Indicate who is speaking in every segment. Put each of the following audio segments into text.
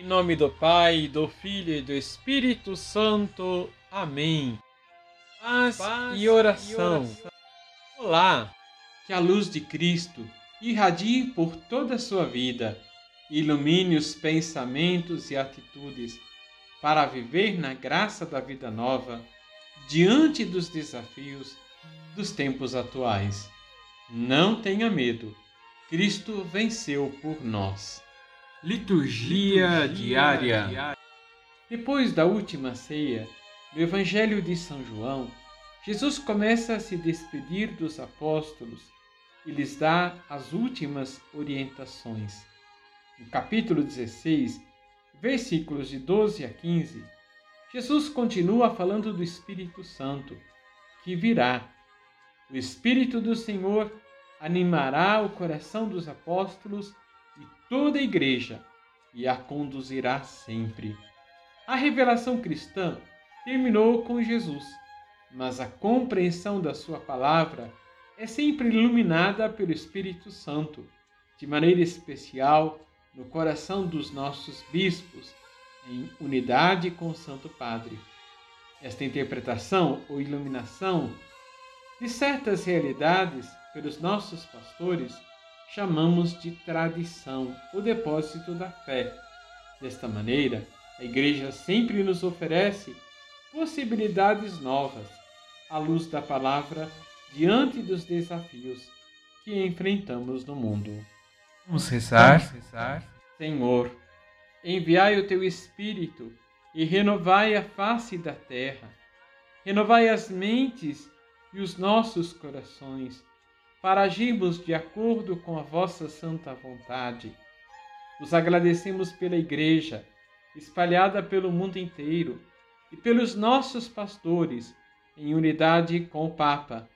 Speaker 1: Em nome do Pai, do Filho e do Espírito Santo. Amém. Paz, Paz e, oração. e oração. Olá, que a luz de Cristo irradie por toda a sua vida, ilumine os pensamentos e atitudes para viver na graça da vida nova diante dos desafios dos tempos atuais. Não tenha medo, Cristo venceu por nós.
Speaker 2: Liturgia, Liturgia diária. diária.
Speaker 1: Depois da última ceia, no Evangelho de São João, Jesus começa a se despedir dos apóstolos e lhes dá as últimas orientações. No capítulo 16, versículos de 12 a 15, Jesus continua falando do Espírito Santo, que virá. O Espírito do Senhor animará o coração dos apóstolos toda a igreja e a conduzirá sempre. A revelação cristã terminou com Jesus, mas a compreensão da sua palavra é sempre iluminada pelo Espírito Santo, de maneira especial no coração dos nossos bispos, em unidade com o Santo Padre. Esta interpretação ou iluminação de certas realidades pelos nossos pastores chamamos de tradição, o depósito da fé. Desta maneira, a Igreja sempre nos oferece possibilidades novas, à luz da palavra, diante dos desafios que enfrentamos no mundo.
Speaker 2: Vamos rezar. Vamos rezar.
Speaker 1: Senhor, enviai o teu Espírito e renovai a face da terra. Renovai as mentes e os nossos corações para agirmos de acordo com a vossa santa vontade. Os agradecemos pela Igreja, espalhada pelo mundo inteiro, e pelos nossos pastores, em unidade com o Papa,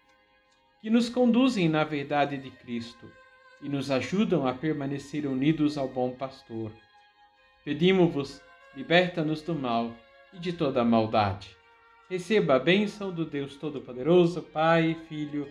Speaker 1: que nos conduzem na verdade de Cristo e nos ajudam a permanecer unidos ao bom pastor. Pedimos-vos, liberta-nos do mal e de toda a maldade. Receba a bênção do Deus Todo-Poderoso, Pai, Filho